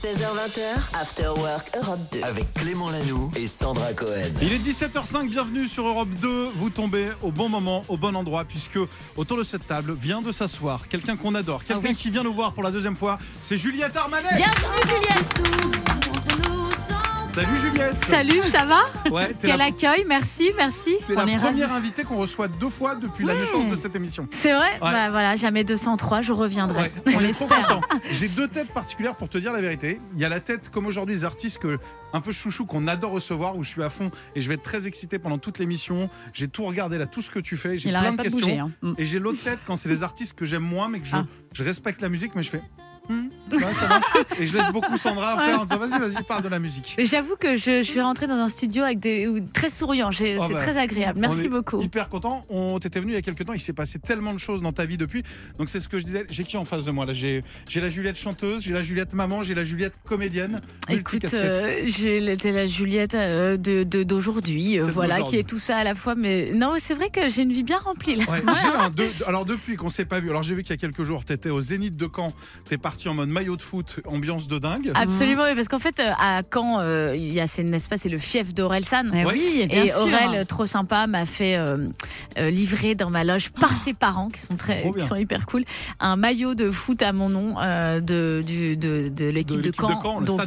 16h20, After Work Europe 2. Avec Clément Lanoux et Sandra Cohen. Il est 17h05, bienvenue sur Europe 2. Vous tombez au bon moment, au bon endroit, puisque autour de cette table vient de s'asseoir quelqu'un qu'on adore, quelqu'un qui vient nous voir pour la deuxième fois. C'est Juliette Armanet. Bienvenue Juliette Salut Juliette. Salut, ça va Ouais, t'es Quel la, accueil, merci, merci. t'es la est première ravis. invitée qu'on reçoit deux fois depuis la naissance de cette émission. C'est vrai Ouais. Bah voilà, jamais 203, je reviendrai. Ouais, on est trop contents. J'ai deux têtes particulières pour te dire la vérité. Il y a la tête, comme aujourd'hui, des artistes que un peu chouchou qu'on adore recevoir, où je suis à fond et je vais être très excité pendant toute l'émission. J'ai tout regardé là, tout ce que tu fais. J'ai Il plein de questions. bouger. hein. Mm. Et j'ai l'autre tête quand c'est les artistes que j'aime moins, mais que je, Ah. je respecte la musique, mais je fais. Ouais, ça va. Et je laisse beaucoup Sandra faire en disant vas-y, vas-y, parle de la musique. J'avoue que je, je suis rentrée dans un studio avec des très souriant. Oh c'est bah, très agréable. On Merci est beaucoup. Hyper content. On t'était venu il y a quelques temps. Il s'est passé tellement de choses dans ta vie depuis. Donc c'est ce que je disais. J'ai qui en face de moi là? J'ai la Juliette chanteuse, j'ai la Juliette maman, j'ai la Juliette comédienne. Écoute, euh, j'ai la Juliette euh, de de- d'aujourd'hui, euh, voilà, qui est tout ça à la fois. Mais non, c'est vrai que j'ai une vie bien remplie là. Ouais, un- alors depuis qu'on s'est pas vu, alors j'ai vu qu'il y a quelques jours, tu étais au Zénith de Caen, tu es parti en mode maillot de foot, ambiance de dingue. Absolument, oui, parce qu'en fait, euh, à Caen, euh, il y a, c'est, n'est-ce pas, c'est le fief d'Aurel San. Eh Ouais. oui, bien Et sûr. Aurel, trop sympa, m'a fait euh, euh, livrer dans ma loge par ses parents, qui sont très, qui sont hyper cool, un maillot de foot à mon nom euh, de, du- de, de l'équipe De de, l'équipe de Caen. Donc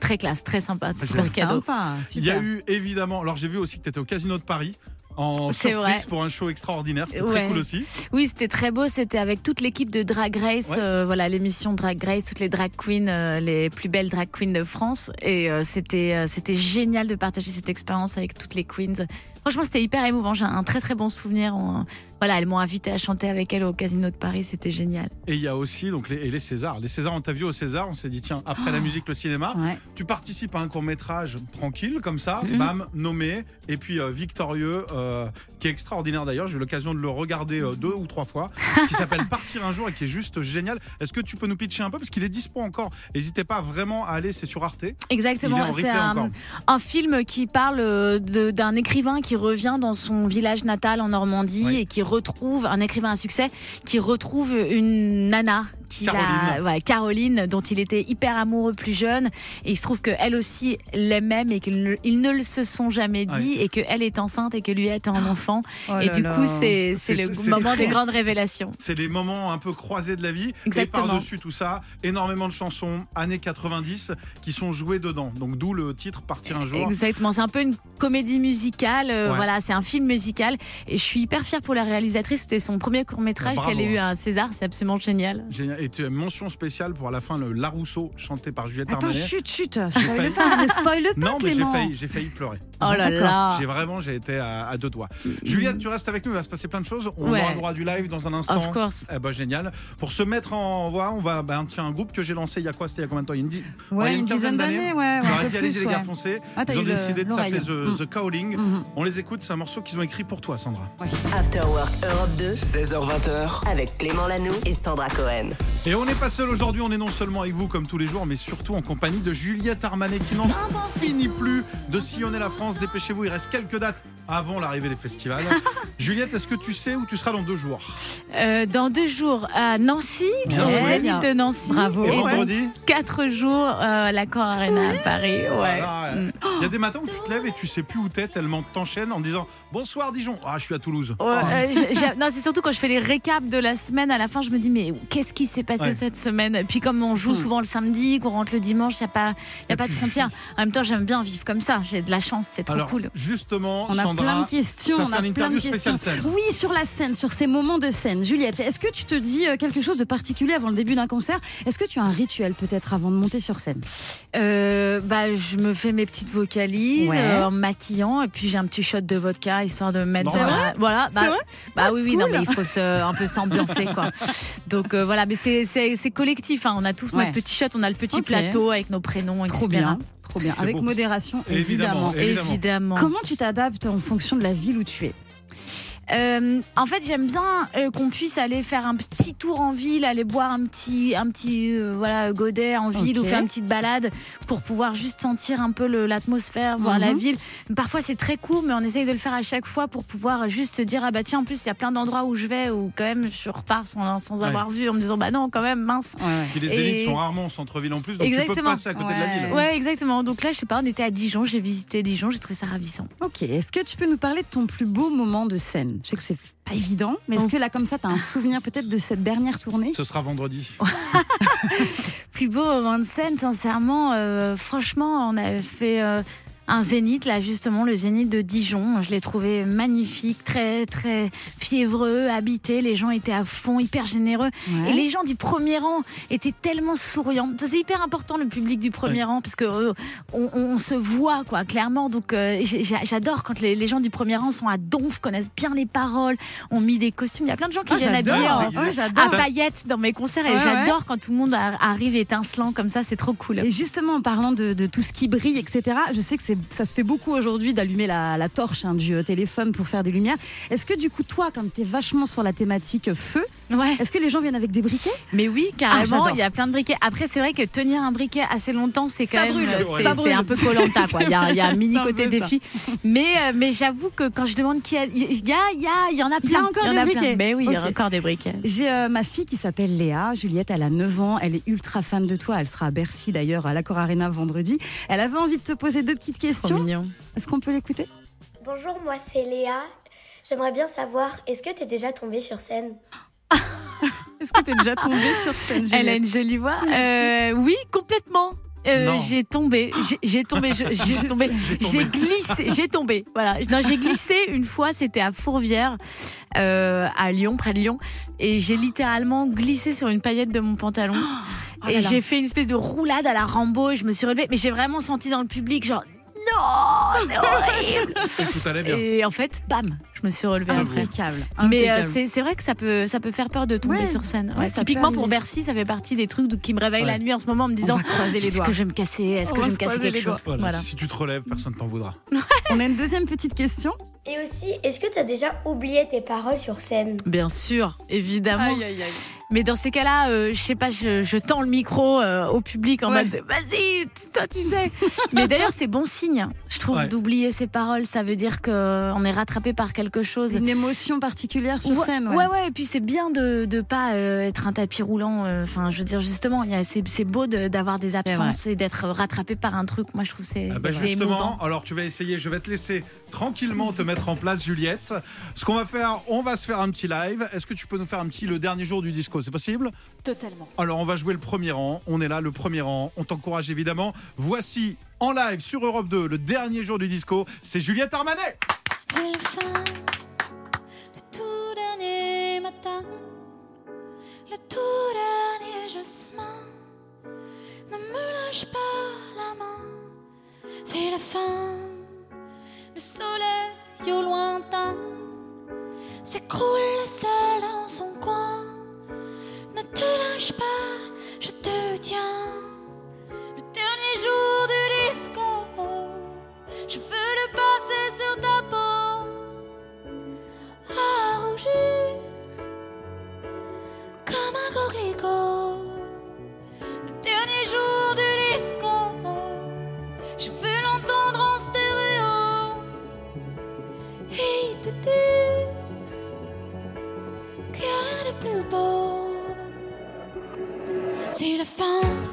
très classe, très sympa, je super cadeau. Sympa, Il y a eu évidemment, alors j'ai vu aussi que tu étais au Casino de Paris en C'est surprise pour un show extraordinaire, c'était Ouais. très cool aussi. Oui, c'était très beau. C'était avec toute l'équipe de Drag Race, Ouais. euh, voilà l'émission Drag Race, toutes les drag queens, euh, les plus belles drag queens de France. Et euh, c'était euh, c'était génial de partager cette expérience avec toutes les queens. Franchement, c'était hyper émouvant. J'ai un très très bon souvenir. On- voilà, elles m'ont invité à chanter avec elles au Casino de Paris. C'était génial. Et il y a aussi donc les, et les Césars. Les Césars, on t'a vu au César, on s'est dit tiens, après la musique, le cinéma, Ouais. tu participes à un court métrage tranquille comme ça, Mhm. bam, nommé, et puis euh, victorieux, euh, qui est extraordinaire d'ailleurs. J'ai eu l'occasion de le regarder euh, deux ou trois fois, qui s'appelle Partir un jour et qui est juste génial. Est-ce que tu peux nous pitcher un peu? Parce qu'il est dispo encore. N'hésitez pas vraiment à aller, c'est sur Arte. Exactement. C'est un, un film qui parle d'un écrivain qui revient dans son village natal en Normandie Oui. et qui retrouve un écrivain à succès qui retrouve une nana. Qui Caroline. a- ouais, Caroline, dont il était hyper amoureux plus jeune. Et il se trouve qu'elle aussi l'aime même et qu'ils ne, le se sont jamais dit et qu'elle est enceinte et que lui est un enfant. Oh et du là. coup, c'est le moment des grandes révélations. C'est les moments un peu croisés de la vie. Exactement. Et par-dessus tout ça, énormément de chansons années 90 qui sont jouées dedans. Donc d'où le titre Partir un jour. Exactement, c'est un peu une comédie musicale. euh, Ouais. Voilà, c'est un film musical. Et je suis hyper fière pour la réalisatrice. C'était son premier court métrage Bravo, qu'elle a eu hein. à un César. C'est absolument génial. Génial. Et tu as une mention spéciale pour à la fin le Larousseau chanté par Juliette Attends, Armanet. chut, chut, spoil pas, ne spoil pas, Non, mais j'ai failli, j'ai failli pleurer. Oh là là. J'ai vraiment, j'ai été à, à deux doigts. Juliette, tu restes avec nous, il va se passer plein de choses. On Ouais. aura le droit du live dans un instant. Of course. Eh ben, génial. Pour se mettre en voix, on va, ben, tiens, un groupe que j'ai lancé il y a quoi C'était il y a combien de temps? Il y a une, di- Ouais, il y a une dizaine d'années, ouais. On dit, allez-y les gars, foncez. Ah, Ils ont décidé de s'appeler. The, The Calling. Mhm. On les écoute, c'est un morceau qu'ils ont écrit pour toi, Sandra. After Work Europe 2 16h20h, avec Clément Lanoux et Sandra Cohen. Et on n'est pas seul aujourd'hui, on est non seulement avec vous comme tous les jours, mais surtout en compagnie de Juliette Armanet qui n'en finit plus de sillonner la France. Dépêchez-vous, il reste quelques dates avant l'arrivée des festivals. Juliette, est-ce que tu sais où tu seras dans deux jours Euh, dans deux jours à Nancy, Bien au. Zénith de Nancy. Bravo. Et vendredi quatre jours euh, à l'Accor Arena à Paris. Ouais. Voilà, Mm. Il y a des matins où tu te lèves et tu sais plus où t'es tellement t'enchaînes en disant bonsoir Dijon. Ah, je suis à Toulouse. Ouais, euh, non, c'est surtout quand je fais les récaps de la semaine à la fin, je me dis mais qu'est-ce qui s'est passé Ouais. cette semaine Et Puis comme on joue souvent le samedi, qu'on rentre le dimanche, il y a pas, y a pas de frontières. En même temps, j'aime bien vivre comme ça. J'ai de la chance, c'est trop Alors, cool. justement, On a Sandra, plein de questions, on a plein de questions. scène. Oui, sur la scène, sur ces moments de scène. Juliette, est-ce que tu te dis euh, quelque chose de particulier avant le début d'un concert? Est-ce que tu as un rituel peut-être avant de monter sur scène? Euh, bah, je me fais mes petites vocalises Ouais. euh, en me maquillant et puis j'ai un petit shot de vodka histoire de me mettre. Vrai la- voilà. Bah, C'est vrai? bah oui, oui, non, mais il faut se, un peu s'ambiancer quoi. Donc euh, voilà, mais c'est c'est- c'est collectif. hein. On a tous Ouais. notre petit shot, on a le petit plateau avec nos prénoms, etc. Trop bien, trop bien. Avec modération, Évidemment. évidemment. Évidemment. Évidemment. Comment tu t'adaptes en fonction de la ville où tu es? Euh, en fait, j'aime bien euh, qu'on puisse aller faire un petit tour en ville, aller boire un petit, un petit euh, voilà, godet en ville ou faire une petite balade pour pouvoir juste sentir un peu l'atmosphère, voir Mhm. la ville. Parfois, c'est très court, mais on essaye de le faire à chaque fois pour pouvoir juste se dire ah bah tiens, en plus, il y a plein d'endroits où je vais où quand même je repars sans, sans Ouais. avoir vu en me disant bah non, quand même, mince. Ouais. Puis les Et- élites sont rarement au centre-ville en plus, donc tu peux Exactement. passer à côté de la ville. Ouais, exactement. Donc là, je sais pas, on était à Dijon, j'ai visité Dijon, j'ai trouvé ça ravissant. Ok, est-ce que tu peux nous parler de ton plus beau moment de scène? Je sais que c'est pas évident, mais est-ce que là, comme ça, tu as un souvenir peut-être de cette dernière tournée? Ce sera vendredi. Plus beau moment de scène, sincèrement, euh, franchement, on avait fait euh, un zénith, là justement, le zénith de Dijon. Je l'ai trouvé magnifique, très très fiévreux, habité. Les gens étaient à fond, hyper généreux. Ouais. Et les gens du premier rang étaient tellement souriants. C'est hyper important le public du premier rang parce que euh, on, se voit quoi clairement. Donc euh, j'adore quand les, les gens du premier rang sont à donf, connaissent bien les paroles, ont mis des costumes. Il y a plein de gens qui Ah, viennent habillés en, à paillettes dans mes concerts et Ouais, j'adore quand tout le monde arrive étincelant comme ça. C'est trop cool. Et justement, en parlant de, de tout ce qui brille, etc., je sais que c'est- ça se fait beaucoup aujourd'hui d'allumer la, torche hein, du euh, téléphone pour faire des lumières. Est-ce que du coup, toi, comme tu es vachement sur la thématique feu, Ouais. est-ce que les gens viennent avec des briquets? Mais oui, Ah, carrément, il y a plein de briquets. Après, c'est vrai que tenir un briquet assez longtemps, c'est quand Ça même brûle, ouais. c'est- un peu colanta quoi. Il y a, il y a un mini côté défi. Mais euh, mais j'avoue que quand je demande qui a, il y a, il y a, il y en a Il y a plein. encore en des a plein. briquets. Mais oui, il y a encore des briquets. J'ai euh, ma fille qui s'appelle Léa. Juliette, elle a 9 ans. Elle est ultra fan de toi. Elle sera à Bercy d'ailleurs, à l'Accor Arena vendredi. Elle avait envie de te poser deux petites Trop questions. mignon. Est-ce qu'on peut l'écouter? Bonjour, moi c'est Léa. J'aimerais bien savoir, est-ce que t'es déjà tombée sur scène? Est-ce que tu es déjà tombée sur scène Elle a une jolie voix. Euh, oui, complètement. Euh, j'ai tombé, j'ai- tombé, j'ai tombé, j'ai glissé, j'ai tombé. Voilà, non, j'ai glissé une fois. C'était à Fourvière, euh, à Lyon, près de Lyon, et j'ai littéralement glissé sur une paillette de mon pantalon. Oh et j'ai fait une espèce de roulade à la Rambo. Et je me suis relevée, mais j'ai vraiment senti dans le public genre non, c'est horrible. Et tout allait bien. et en fait, bam, je me suis relevée après. Impeccable. Mais euh, c'est c'est vrai que ça peut, ça peut faire peur de tomber Ouais. sur scène. Ouais, Ouais, ça peut typiquement pour arriver. Bercy, ça fait partie des trucs qui me réveillent Ouais. la nuit en ce moment en me disant va croiser les est-ce doigts. que je vais me casser? Est-ce On que va je vais se me casser croiser quelque les chose? Voilà, Voilà. Si tu te relèves, personne t'en voudra. On a une deuxième petite question. Et aussi, est-ce que t'as déjà oublié tes paroles sur scène? Bien sûr, évidemment. aïe, aïe. Mais dans ces cas-là, euh, je sais pas, je, je tends le micro euh, au public en Ouais. mode vas-y, toi tu sais. Mais d'ailleurs, c'est bon signe, je trouve, Ouais. d'oublier ses paroles. Ça veut dire qu'on est rattrapé par quelque chose. Une émotion particulière sur scène. ouais, ouais, et puis c'est bien de ne pas euh, être un tapis roulant. euh, Enfin, je veux dire, justement, c'est beau de- d'avoir des absences et d'être rattrapé par un truc. Moi, je trouve c'est Ah bah justement, émouvant. alors tu vas essayer, je vais te laisser tranquillement te mettre en place Juliette. Ce qu'on va faire, on va se faire un petit live. Est-ce que tu peux nous faire un petit le dernier jour du C'est possible Totalement. Alors on va jouer le premier rang, on est là le premier rang, on t'encourage évidemment. Voici en live sur Europe 2 le dernier jour du disco, c'est Juliette Armanet. C'est la fin, le tout dernier matin, le tout dernier jasmin. Ne me lâche pas la main, c'est la fin. Le soleil au lointain s'écroule seul dans son coin. Je te tiens. Le dernier jour du disco, je veux le passer sur ta peau à rougir comme un coquelicot. Le dernier jour du disco, je veux l'entendre en stéréo et te dire qu'il n'y a rien de plus beau. C'est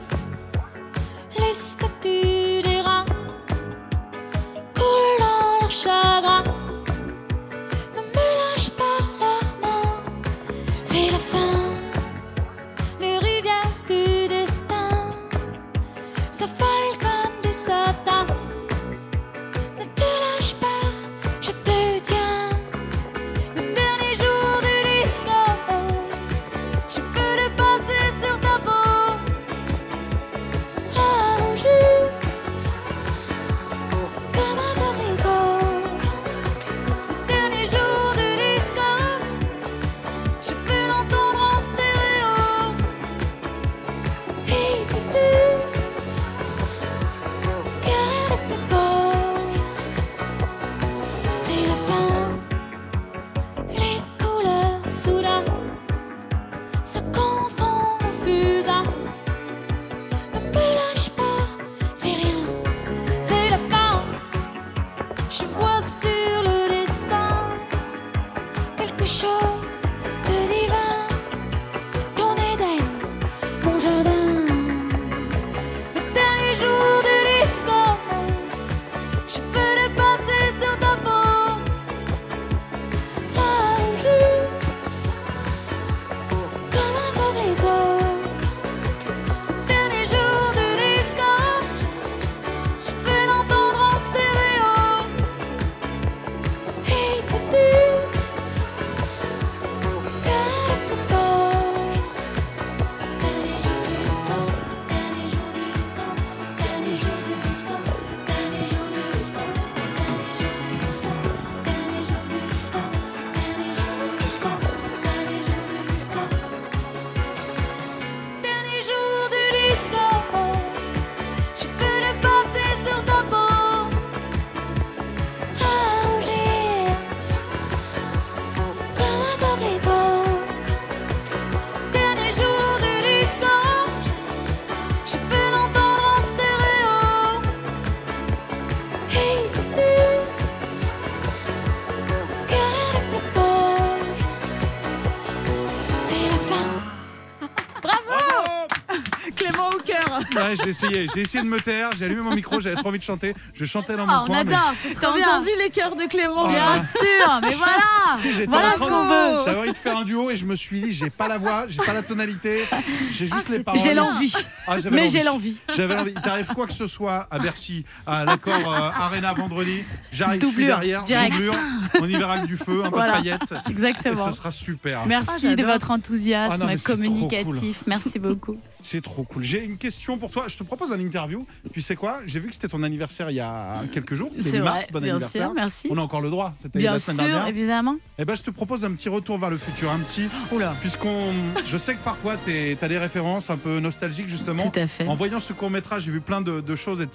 j'ai essayé. J'ai essayé de me taire. J'ai allumé mon micro. J'avais trop envie de chanter. Je chantais dans mon Ah, on coin. mais- adore, c'est T'as entendu les cœurs de Clément Oh Bien là. sûr, mais voilà. Si, j'étais Voilà ce qu'on veut. J'avais envie de faire un duo et je me suis dit, j'ai pas la voix, j'ai pas la tonalité, j'ai juste les paroles. J'ai l'envie. Ah, Mais j'ai l'envie. J'avais l'envie. Il t'arrive quoi que ce soit à Bercy, à l'accord euh, Arena vendredi, j'arrive, je suis Doublure, derrière, direct. doublure, on y verra que du feu, un Voilà. peu de paillettes. Et Exactement. ça sera super. Merci Ah, de votre enthousiasme Ah non, mais communicatif. Merci beaucoup. C'est trop cool. J'ai une question pour toi. Je te propose un interview. Tu sais quoi? J'ai vu que c'était ton anniversaire il y a quelques jours. C'est mars. vrai, Bon bien anniversaire. sûr, merci. On a encore le droit. C'était la semaine sûr, dernière. évidemment. Eh ben, je te propose un petit retour vers le futur, un petit. Oula. Puisqu'on, je sais que parfois tu as des références un peu nostalgiques justement. Tout à fait. En voyant ce court métrage, j'ai vu plein de, de choses et de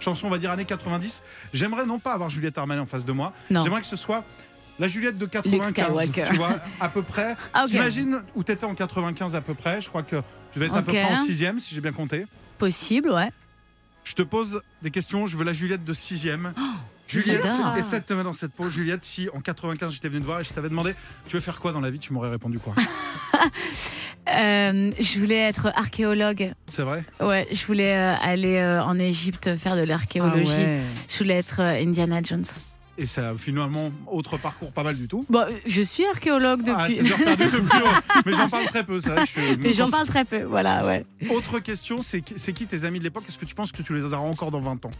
chansons, on va dire années 90. J'aimerais non pas avoir Juliette Armanet en face de moi. Non. J'aimerais que ce soit la Juliette de Luke 95. Skywalker. Tu vois, à peu près. Ah, ok. T'imagines où t'étais en 95 à peu près? Je crois que tu vas être à peu Ok. près en sixième, si j'ai bien compté. Possible, ouais. Je te pose des questions. Je veux la Juliette de sixième. Juliette, j'adore. essaie de te mettre dans cette peau. Juliette, si en 95 j'étais venu te voir et je t'avais demandé, tu veux faire quoi dans la vie? Tu m'aurais répondu quoi? Euh, je voulais être archéologue. C'est vrai? Ouais, je voulais euh, aller euh, en Égypte faire de l'archéologie. Ah ouais. Je voulais être euh, Indiana Jones. Et ça, finalement, autre parcours pas mal du tout. Bon, je suis archéologue Ah, depuis. ouais. mais j'en parle très peu, ça. je Mais j'en parle très peu, voilà, ouais. Autre question, c'est qui tes amis de l'époque? Est-ce que tu penses que tu les auras encore dans 20 ans?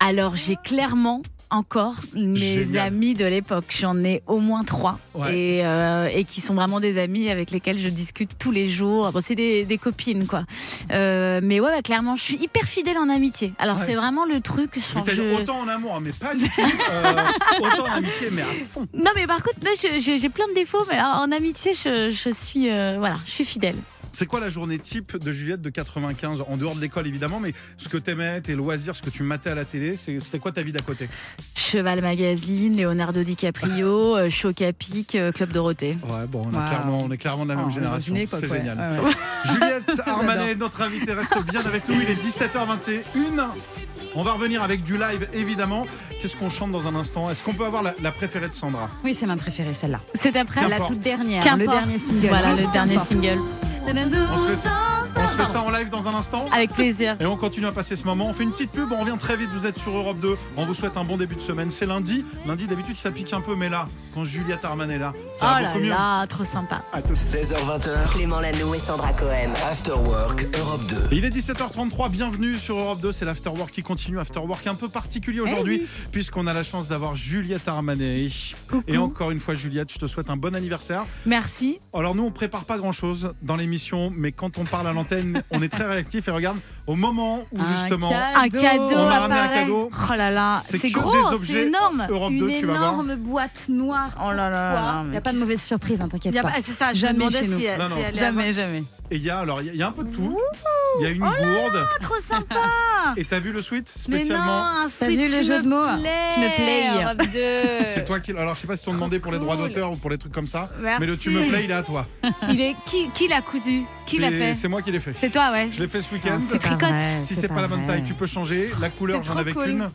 Alors, j'ai clairement encore mes Génial. amis de l'époque. J'en ai au moins trois. Ouais. Et, euh, et qui sont vraiment des amis avec lesquels je discute tous les jours. Bon, c'est des, des copines, quoi. Euh, mais ouais, ouais, clairement, je suis hyper fidèle en amitié. Alors, Ouais. c'est vraiment le truc. Genre, je- Autant en amour, hein, mais pas du tout. euh, autant en amitié, mais à fond. Non, mais par contre, j'ai plein de défauts, mais en amitié, je, je suis, voilà, je suis fidèle. C'est quoi la journée type de Juliette de 95 En dehors de l'école, évidemment, mais ce que t'aimais, tes loisirs, ce que tu matais à la télé, c'était quoi ta vie d'à côté? Cheval Magazine, Leonardo DiCaprio, euh, Choc à Pic, euh, Club Dorothée. Ouais, bon, on, clairement, est clairement de la même Ah, génération. C'est ouais. génial. Ah ouais. Juliette Armanet, notre invitée, reste bien avec nous. Il est 17h21. On va revenir avec du live, évidemment. Qu'est-ce qu'on chante dans un instant? Est-ce qu'on peut avoir la, la préférée de Sandra? Oui, c'est ma préférée, celle-là. C'est après. La toute dernière, le dernier single. Voilà, le dernier single. On se, fait ça, on se fait ça en live dans un instant Avec plaisir. et on continue à passer ce moment. On fait une petite pub, on revient très vite. Vous êtes sur Europe 2. On vous souhaite un bon début de semaine. C'est lundi. Lundi, d'habitude, ça pique un peu, mais là, quand Juliette Armanet est là, ça Oh va là beaucoup mieux. là, trop sympa. À tous. 16h20h, Clément Lanoux et Sandra Cohen. After Work Europe 2. Il est 17h33, bienvenue sur Europe 2, c'est l'Afterwork qui continue, Afterwork un peu particulier aujourd'hui, puisqu'on a la chance d'avoir Juliette Armanet. Et encore une fois, Juliette, je te souhaite un bon anniversaire. Merci. Alors nous, on prépare pas grand-chose dans l'émission, mais quand on parle à l'antenne, on est très réactif. Et regarde, au moment où Un justement Un cadeau, On m'a ramené un cadeau. Oh là là, C'est gros, c'est énorme. Europe Une 2, tu vas voir. énorme boîte noire. Oh là là. Il n'y a pas de mauvaise surprise, hein, t'inquiète a pas. pas- C'est ça, je Jamais chez nous. si, Non, non. si elle allait Jamais, jamais. Et il y a alors il y a- il y, a un peu de tout. Il y a une gourde. avoir- Trop sympa. Et t'as vu le suite Mais non, spécialement un T'as vu le tu jeu me de mots plais, Tu me plais. Europe 2. C'est toi qui. Alors je sais pas si t'ont demandé pour les droits cool. d'auteur ou pour les trucs comme ça, Merci. mais le tu me plais, il est à toi. Il est qui, qui l'a cousu? Qui l'a C'est- fait? C'est moi qui l'ai fait. C'est toi, ouais. Je l'ai fait ce week-end. Ah, c'est pas tricotes. vrai, Si c'est pas, la bonne vrai. taille, tu peux changer. La couleur, C'est j'en trop avais cool. qu'une.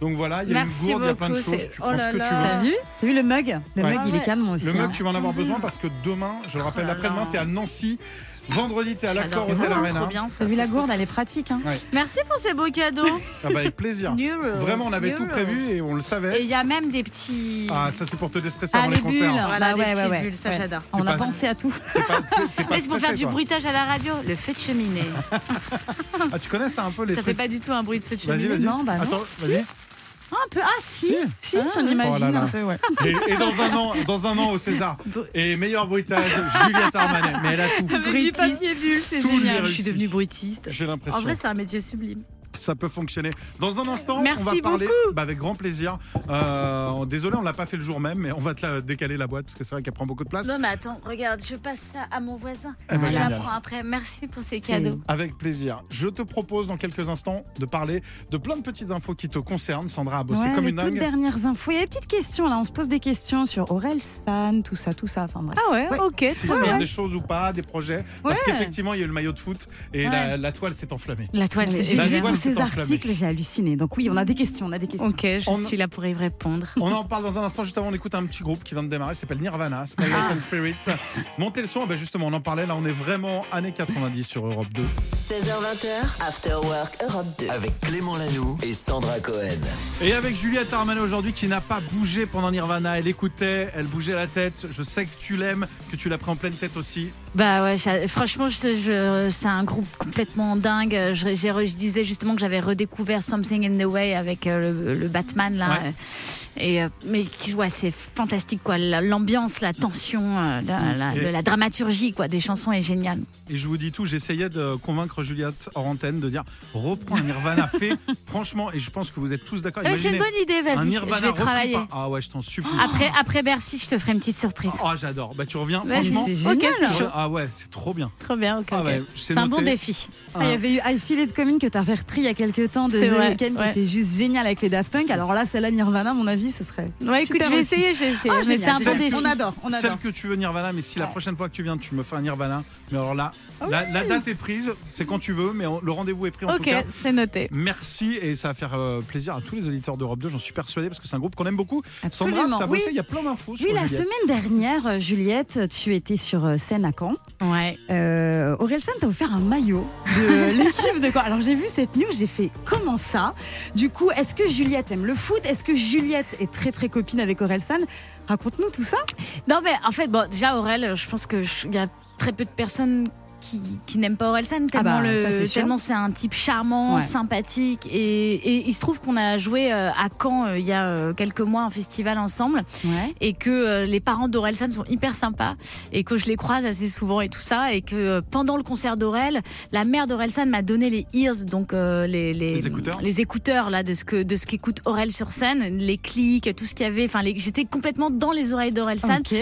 Donc voilà, il y a Merci une gourde, il y a plein de beaucoup, choses. c'est- Tu oh prends ce là que tu là. T'as veux. vu? T'as vu le mug? Le Ouais. mug, il est canon aussi. Le hein. mug, tu vas en avoir besoin parce que demain, je le rappelle, Oh là l'après-demain, là. t'es à Nancy. Vendredi, t'es à l'accord J'adore Hôtel ça, c'est Arena. T'as vu la gourde, elle est pratique. Hein. Merci pour ces beaux cadeaux. Ah bah, avec plaisir. Euros, Vraiment, on avait tout prévu et on le Et savait. il y a même des petits. Ah, ça, c'est pour te déstresser Ah, avant les les concerts. bulles. Voilà, Bah des ouais, ouais, ouais. bulles, ça, Ouais. j'adore. On a pensé à tout. C'est pour faire du bruitage à la radio, le feu de cheminée. Ah, tu connais ça un peu les ça fait trucs pas du tout un bruit de feu de Vas-y, cheminée. vas-y. Non, bah non. Attends, vas-y. Ah, un peu. Ah, si. Si. Si, si, on Oh imagine là là. un peu, ouais. Et, et dans un an, dans un an au César. Et meilleur bruitage, Juliette Armanet. Mais elle a tout. Avec du papier bulle, c'est génial. Je suis devenue bruitiste. J'ai En l'impression. vrai, c'est un métier sublime. Ça peut fonctionner. Dans un instant, on va parler bah, avec grand plaisir. Euh, désolé, on l'a pas fait le jour même, mais on va te la décaler la boîte parce que c'est vrai qu'elle prend beaucoup de place. Non, mais attends, regarde, je passe ça à mon voisin. Eh ben, je génial. la prends après. Merci pour ces cadeaux. Avec plaisir. Je te propose dans quelques instants de parler de plein de petites infos qui te concernent. Sandra a bossé Ouais, comme les une toutes dingue. dernières infos. Il y a des petites questions là. On se pose des questions sur Aurel San, tout ça, tout ça. Enfin bref. Ah ouais, Ouais. ok, passe bien. des choses ou pas, des projets. Parce Ouais. qu'effectivement, il y a eu le maillot de foot et la, la toile s'est enflammée. La toile, c'est Ces articles, j'ai halluciné. Donc oui, on a des questions, on a des questions. Ok, je On- suis là pour y répondre. On en parle dans un instant, juste avant, on écoute un petit groupe qui vient de démarrer, s'appelle Nirvana, Smile Ah. Like Spirit. Montez le son, ben justement, on en parlait, là on est vraiment années 90 sur Europe 2. 16h20, After Work Europe 2. Avec Clément Lanoux et Sandra Cohen. Et avec Juliette Armanet aujourd'hui qui n'a pas bougé pendant Nirvana, elle écoutait, elle bougeait la tête, je sais que tu l'aimes, que tu l'as pris en pleine tête aussi. Bah ouais, franchement, je, je- c'est un groupe complètement dingue. Je, je disais justement que j'avais redécouvert Something in the Way avec euh, le, le Batman là. Et euh, mais ouais, c'est fantastique quoi. La- L'ambiance, la tension, euh, la, la- dramaturgie quoi des chansons est géniale. Et je vous dis tout, j'essayais de convaincre Juliette hors antenne de dire reprends un Nirvana fait, franchement, et je pense que vous êtes tous d'accord. Ouais, c'est une bonne idée, vas-y, je vais travailler. par- Ah ouais, je t'en supplie. Après, après Bercy, je te ferai une petite surprise. Oh, j'adore. Bah, tu reviens, Vas-y. franchement. c'est Ok, génial. c'est Ouais, chaud. Ah ouais, c'est trop bien. Trop bien, ok. Ah ouais, c'est un bon défi. Ah, il y avait eu I Feel It Coming que tu avais repris il y a quelques temps de The Weeknd ouais. qui était juste génial avec les Daft Punk. Alors là, celle-là, Nirvana, à mon avis, ce serait. Ouais, écoute, je vais aussi. essayer, je vais essayer. Ah, mais c'est un bon défi. On adore, on adore. Celle que tu veux Nirvana, mais si la prochaine fois que tu viens, tu me fais un Nirvana. Mais alors là, Ah la, la date est prise, c'est quand tu veux, mais on- le rendez-vous est pris en tout Ok, cas. c'est noté. Merci et ça va faire euh, plaisir à tous les auditeurs d'Europe 2, j'en suis persuadé parce que c'est un groupe qu'on aime beaucoup. Absolument, Sandra, t'as oui. bossé, il y a plein d'infos sur Oui, la Juliette. semaine dernière, euh, Juliette, tu étais sur euh, scène à Caen. Ouais. Euh, Orelsan t'a offert un maillot de l'équipe de Caen. Alors j'ai vu cette news, j'ai fait comment ça? Du coup, est-ce que Juliette aime le foot? Est-ce que Juliette est très très copine avec Orelsan Raconte-nous tout ça. Non, mais en fait, bon, déjà, Aurel, je pense qu'il y a très peu de personnes qui, qui n'aiment pas Orelsan, tellement bah, le- tellement c'est un type charmant, Ouais. sympathique. Et, et il se trouve qu'on a joué euh, à Caen euh, il y a euh, quelques mois en festival ensemble Ouais. et que euh, les parents d'Orelsan sont hyper sympas et que je les croise assez souvent et tout ça. Et que euh, pendant le concert d'Aurel, la mère d'Orelsan m'a donné les ears, donc euh, les, Les écouteurs. les écouteurs, là, de ce que de ce qu'écoute Aurel sur scène, les clics, tout ce qu'il y avait. Enfin, les- j'étais complètement dans les oreilles d'Orelsan Ok.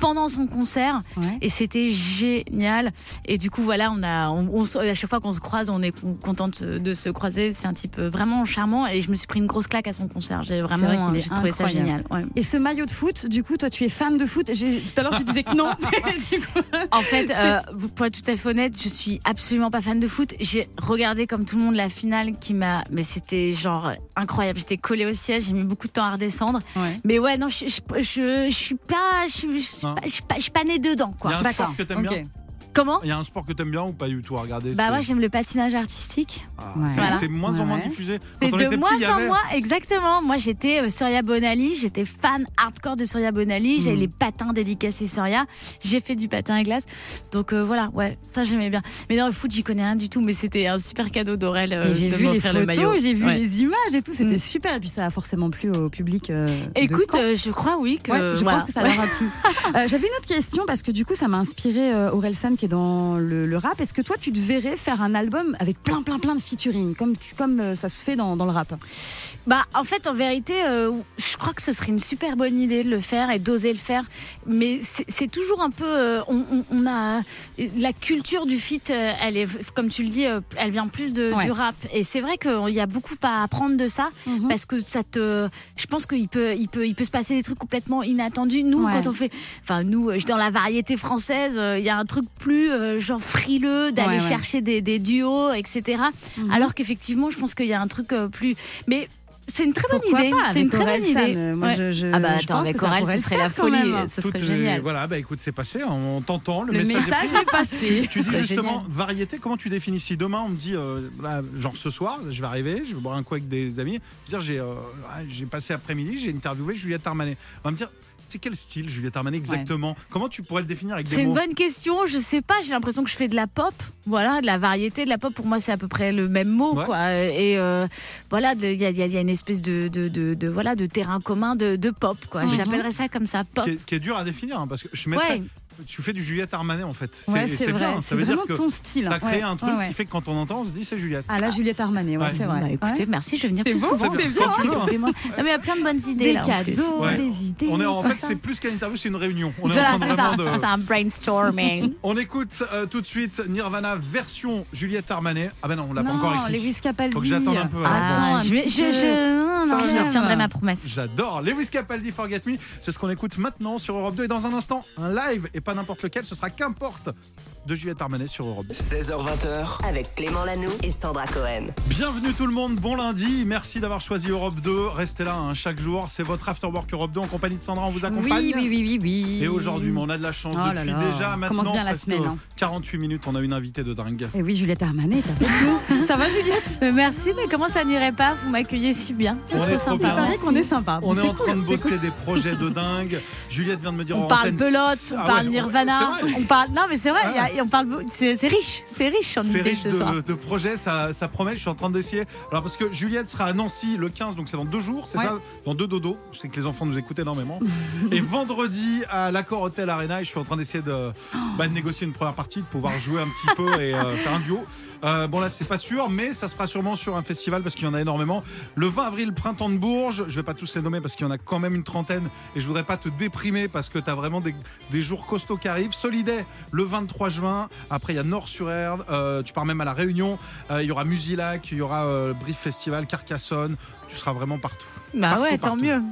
Pendant son concert Ouais. et c'était génial et du coup voilà on a on, à chaque fois qu'on se croise on est con- contente de se croiser c'est un type vraiment charmant et je me suis pris une grosse claque à son concert j'ai vrai vraiment est j'ai trouvé ça génial ouais. Et ce maillot de foot, du coup, toi, tu es fan de foot. Tout à l'heure, tu disais que non. mais du coup- en fait euh, pour être tout à fait honnête je suis absolument pas fan de foot j'ai regardé comme tout le monde la finale qui m'a mais c'était genre incroyable. J'étais collée au siège j'ai mis beaucoup de temps à redescendre. Ouais. mais ouais non je, je, je, je suis pas je, suis- pas, je suis pas je suis pas née dedans Il y a quoi un sport que t'aimes ok. bien comment Il y a un sport que t'aimes bien ou pas du tout à regarder bah moi j'aime le patinage artistique Ah, Ouais. c'est- Voilà. Moins en moins Ouais. diffusé. C'est de moins petit, en avait- moins, exactement. Moi, j'étais euh, Soria Bonali, j'étais fan hardcore de Soria Bonali. J'avais Mm. les patins dédicacés Soria. J'ai fait du patin à glace. Donc euh, voilà, ouais, ça j'aimais bien. Mais dans le foot, j'y connais rien du tout, mais c'était un super cadeau d'Aurel euh, j'ai vu les photos, j'ai vu Ouais. les images et tout, c'était Mm. super. Et puis ça a forcément plu au public. euh, de Écoute, euh, je crois oui que Ouais, je voilà. pense que ça leur a plu. J'avais une autre question parce que du coup, ça m'a inspiré Aurel San qui est dans le, le rap. Est-ce que toi, tu te verrais faire un album avec plein, plein, plein de featuring comme, comme euh, ça se fait dans, dans le rap? Bah, en fait, en vérité, euh, je crois que ce serait une super bonne idée de le faire et d'oser le faire. Mais c'est toujours un peu. euh, on, on- on a la culture du feat. elle est, comme tu le dis, elle vient plus de, Ouais. du rap. Et c'est vrai qu'il y a beaucoup à apprendre de ça Mhm. parce que ça te. Je pense qu'il peut, il peut, il peut se passer des trucs complètement inattendus. Nous, Ouais. quand on fait, enfin nous, dans la variété française, il y a un truc plus euh, genre frileux d'aller Ouais, ouais. chercher des, des duos, etc. Mhm. Alors qu'effectivement, je pense qu'il y a un truc euh, plus. Mais c'est une très bonne Pourquoi idée. C'est une très bonne idée. moi, Ouais. je- je- ah bah je attends, pense avec pourrait ce serait la folie. même. Ce Tout serait génial. Voilà, bah écoute, c'est passé, on t'entend, le, Le message, message est passé. Tu dis justement génial. variété, comment tu définis Si demain on me dit, euh, là, genre ce soir, je vais arriver, je vais boire un coup avec des amis, je veux dire, j'ai euh, passé après-midi, j'ai interviewé Juliette Armanet. On va me dire, c'est quel style Juliette Armanet exactement? Comment tu pourrais le définir avec des C'est une mots bonne question. Je sais pas. J'ai l'impression que je fais de la pop. Voilà, de la variété, de la pop. Pour moi, c'est à peu près le même mot, Ouais. quoi. Et euh, voilà, il y a, y y une espèce de, de, de- de- voilà de terrain commun de, pop, quoi. J'appellerais ça comme ça, pop. qui est, qui est dur à définir, hein, parce que je mettrais, Ouais. Tu fais du Juliette Armanet en fait. Ouais, c'est bien, vrai. ça C'est veut dire vraiment que ton style. tu as créé Ouais, un truc ouais, ouais. qui fait que quand on entend, on se dit c'est Juliette. Ah là, Juliette Armanet, ouais, Ouais. c'est vrai. Bah, écoutez, Ouais. merci. Je vais venir C'est plus beau, souvent. c'est bien. Hein. Non, mais il y a plein de bonnes idées Des là. en plus. cadeaux, Ouais. des idées. On est en fait, c'est plus qu'une interview, c'est une réunion. On est Voilà, en train c'est de un brainstorming. On écoute euh, tout de suite Nirvana version Juliette Armanet. Ah ben non, on l'a pas encore écrit. Lewis Capaldi. Faut que j'attende un peu. Attends, Ah, je, je- non, je bien. tiendrai ma promesse. J'adore. Lewis Capaldi, Forget Me, c'est ce qu'on écoute maintenant sur Europe 2. Et dans un instant, un live, et pas n'importe lequel, ce sera qu'importe de Juliette Armanet sur Europe 2. 16h20h, Avec Clément Lanoux et Sandra Cohen. Bienvenue tout le monde, bon lundi. Merci d'avoir choisi Europe 2. Restez là hein, chaque jour. C'est votre After Work Europe 2 en compagnie de Sandra. On vous accompagne. Oui, oui, oui, oui, oui. Et aujourd'hui, mais on a de la chance Oh là depuis là. déjà maintenant Commence bien la semaine, hein. 48 minutes. On a une invitée de dingue. Et oui, Juliette Armanet est avec nous. Ça va, Juliette? Merci, mais comment ça n'irait pas? Vous m'accueillez si bien. On est trop sympa. bien. Il paraît qu'on est sympa. On est en train de bosser des projets de dingue. Juliette vient de me dire On parle belote, on Ah parle Nirvana, on parle. Non, mais c'est vrai, on parle. C'est riche, c'est riche en idées ce soir. de, de projets, ça, ça promet. Je suis en train d'essayer. Alors, parce que Juliette sera à Nancy le 15, donc c'est dans deux jours, c'est ça? Dans deux dodos. Je sais que les enfants nous écoutent énormément. et vendredi à l'Accord Hotel Arena, et je suis en train d'essayer de, bah, de négocier une première partie, de pouvoir jouer un petit peu et euh, faire un duo. Euh, bon, là, c'est pas sûr, mais ça se fera sûrement sur un festival parce qu'il y en a énormément. Le 20 avril, Printemps de Bourges. Je vais pas tous les nommer parce qu'il y en a quand même une trentaine et je voudrais pas te déprimer parce que tu as vraiment des, des jours costauds qui arrivent. Soliday, le 23 juin. Après, il y a Nord-sur-Erdre. Euh, tu pars même à La Réunion. Euh, il y aura Musilac, il y aura euh, Brief Festival, Carcassonne. Tu seras vraiment partout. Bah Partout, ouais, tant partout. mieux.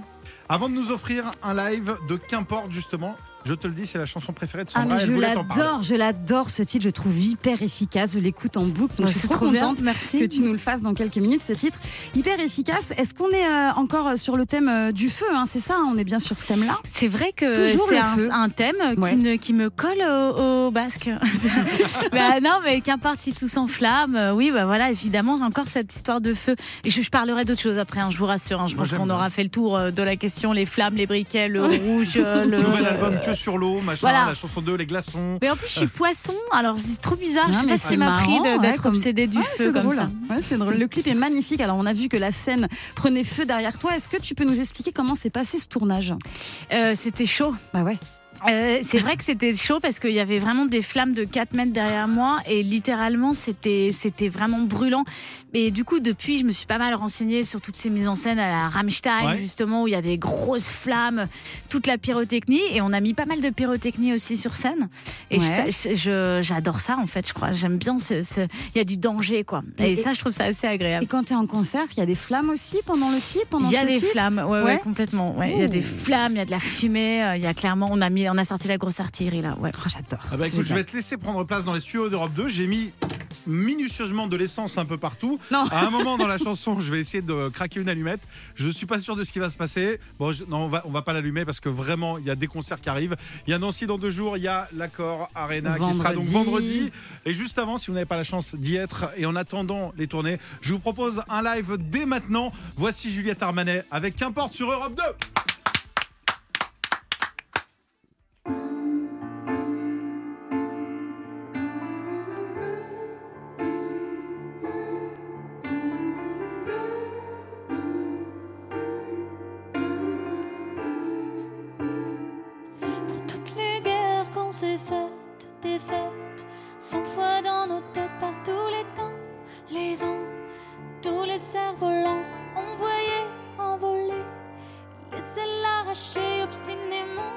Avant de nous offrir un live de Qu'importe, justement, je te le dis, c'est la chanson préférée de Ah, Sandra. mais Elle je l'adore, je l'adore ce titre, je le trouve hyper efficace, je l'écoute en boucle, donc Ouais, je suis trop bien, contente merci. que tu nous le fasses dans quelques minutes ce titre. Hyper efficace, est-ce qu'on est euh, encore sur le thème euh, du feu hein, C'est ça, hein, on est bien sur ce thème-là? C'est vrai que Toujours c'est le un, feu. un thème Ouais. qui, ne- qui me colle au, au basque. bah non, mais qu'importe si tout s'enflamme. euh, Oui, bah voilà, évidemment, encore cette histoire de feu. Et je, je parlerai d'autres choses après, hein, je vous rassure. hein, je Moi, pense qu'on aura fait le tour euh, de la question les flammes, les briquets, le rouge, euh, le. Nouvel album Que sur l'eau, machin, Voilà. la chanson 2, les glaçons. Mais en plus, je suis poisson, alors c'est trop bizarre. Non, je sais pas ce qui c'est m'a pris ouais, d'être comme- obsédée du Ouais, feu c'est comme drôle. ça. Ouais, c'est drôle. Le clip est magnifique. Alors, on a vu que la scène prenait feu derrière toi. Est-ce que tu peux nous expliquer comment s'est passé ce tournage? Euh, C'était chaud. Bah ouais. Euh, c'est vrai que c'était chaud parce qu'il y avait vraiment des flammes de 4 mètres derrière moi et littéralement c'était c'était vraiment brûlant. Et du coup depuis je me suis pas mal renseignée sur toutes ces mises en scène à la Rammstein Ouais. justement où il y a des grosses flammes, toute la pyrotechnie et on a mis pas mal de pyrotechnie aussi sur scène. Et Ouais. j'adore ça en fait je crois. J'aime bien ce, ce- il y a du danger quoi. Et, Et- ça je trouve ça assez agréable. Et quand tu es en concert, il y a des flammes aussi pendant le titre pendant Il y a des titre? flammes, ouais, ouais, complètement. Il y a des flammes, il y a de la fumée. euh, Il y a clairement, on a mis, on a sorti la grosse artillerie là. Ouais. Oh, J'adore. Ah bah écoute, je vais te laisser prendre place dans les studios d'Europe 2. J'ai mis minutieusement de l'essence un peu partout. Non. À un moment dans la chanson, je vais essayer de craquer une allumette. Je suis pas sûr de ce qui va se passer. Bon, je- non, on va, on va pas l'allumer parce que vraiment, il y a des concerts qui arrivent. Il y a Nancy dans deux jours. Il y a l'accord Arena qui sera donc Vendredi. vendredi. Et juste avant, si vous n'avez pas la chance d'y être et en attendant les tournées, je vous propose un live dès maintenant. Voici Juliette Armanet avec Qu'importe sur Europe 2. Faites, défaites, cent fois dans nos têtes par tous les temps, les vents, tous les cerfs-volants, on voyait envoler, laisser l'arracher obstinément.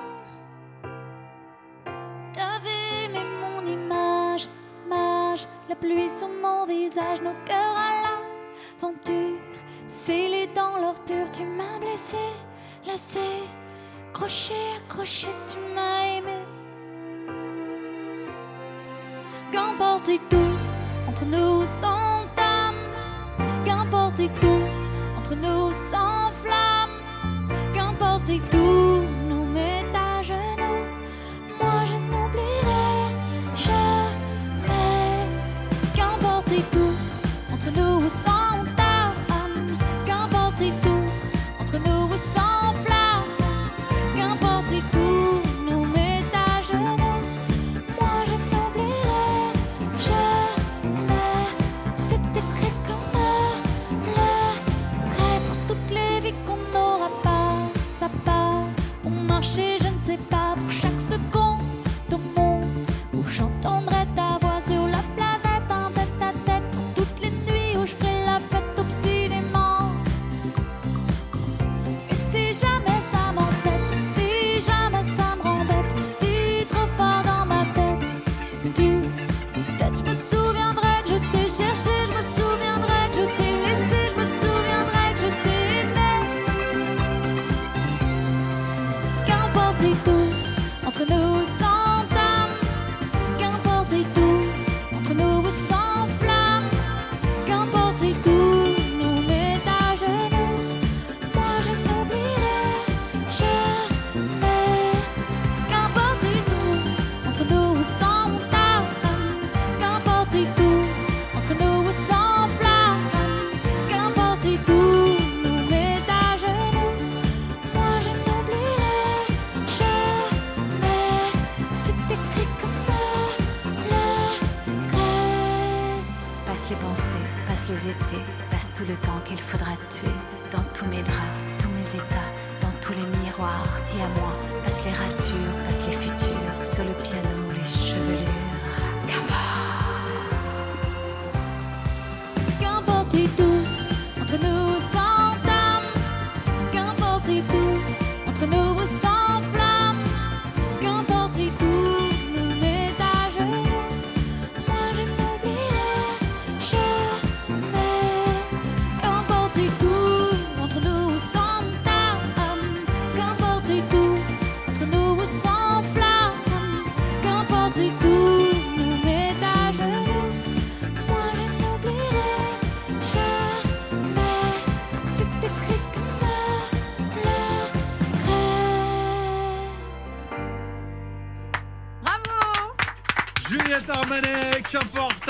T'avais aimé mon image, mage, la pluie sur mon visage, nos cœurs à l'aventure, scellés dans l'or pur, tu m'as blessé, lassé. Crochet, accroché, tu m'as aimé. Qu'importe tout, entre nous sans âme. Qu'importe tout, entre nous sans flamme. Qu'importe tout,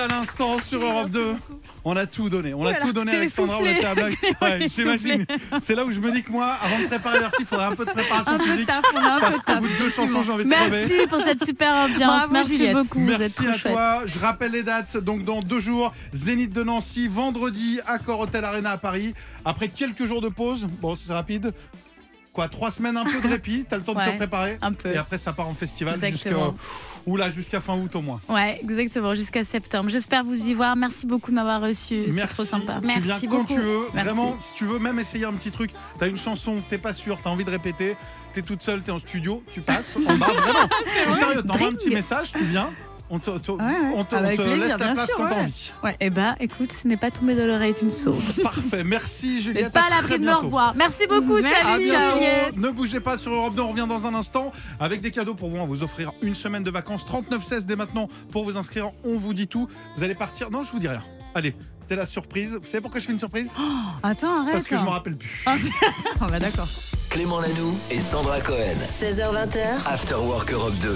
à l'instant sur Europe 2. On a tout donné, on a tout donné Sandra, on. Ouais, Ouais, j'imagine. C'est là où je me dis que moi, avant de préparer Bercy, il faudrait un peu de préparation physique. a Parce qu'au bout de deux chansons, j'ai envie de crever. Merci pour cette super ambiance. Merci beaucoup. Merci à toi. Je rappelle les dates. Donc dans deux jours, Zénith de Nancy, vendredi, Accor Hotel Arena à Paris. Après quelques jours de pause, bon c'est rapide. Quoi, trois semaines, un peu de répit. T'as le temps de te Ouais, préparer. un peu. Et après ça part en festival jusqu'à Exactement. oula jusqu'à fin août au moins. Ouais, exactement, jusqu'à septembre. J'espère vous y voir. Merci beaucoup de m'avoir reçu. C'est Merci. trop sympa. Tu Merci viens quand beaucoup. tu veux. Merci. Vraiment, si tu veux même essayer un petit truc, t'as une chanson, t'es pas sûr, t'as envie de répéter, t'es toute seule, t'es en studio, tu passes. On va vraiment. Je suis sérieux, t'envoies un petit message, tu viens. On te, te- Ouais, ouais. on te- Avec on te plaisir, laisse la bien place sûr, quand t'as ouais. envie. Eh bah, écoute, ce n'est pas tombé de l'oreille d'une sourde. Parfait. Merci Mais Juliette. pas à l'abri de me revoir. Merci beaucoup. Merci, À Salut. bientôt. Juliette. Ne bougez pas sur Europe 2, on revient dans un instant avec des cadeaux pour vous. On va vous offrir une semaine de vacances 39-16 dès maintenant pour vous inscrire. On vous dit tout. Vous allez partir. Non, je vous dis rien. Allez, c'est la surprise. Vous savez pourquoi je fais une surprise? Attends, arrête. Parce que je me rappelle plus. Ah, bah d'accord. Clément Lanoux et Sandra Cohen. 16h20h, After Work Europe 2.